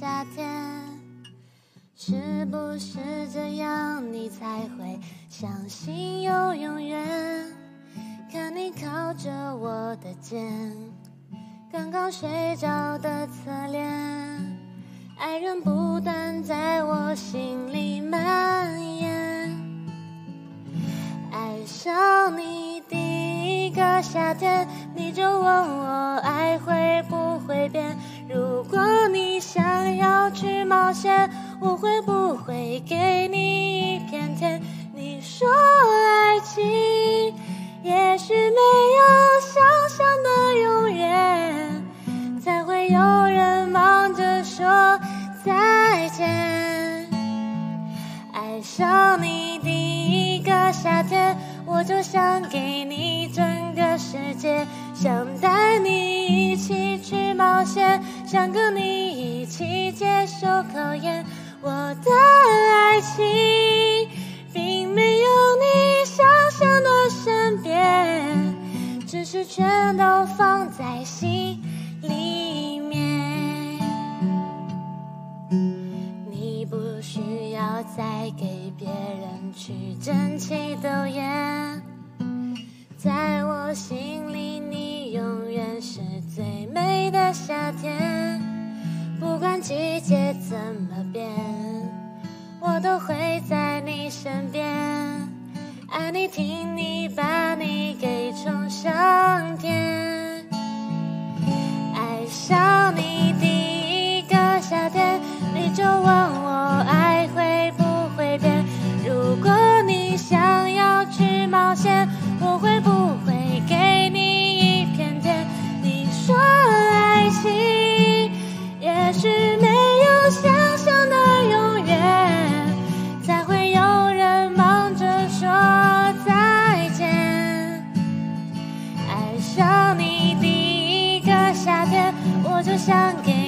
夏天，是不是这样你才会相信有永远？看你靠着我的肩，刚刚睡着的侧脸，爱人不断在我心里蔓延。爱上你第一个夏天，你就问我爱会不会变？如果你想去冒险，我会不会给你一片天？你说爱情也许没有想象的永远，才会有人忙着说再见。爱上你第一个夏天，我就想给你整个世界，想带你一起去冒险，想跟你考验。我的爱情并没有你想象的善变，只是全都放在心里面。你不需要再给别人去争奇斗艳，在我心世界怎么变，我都会在你身边，爱你听你，把你想给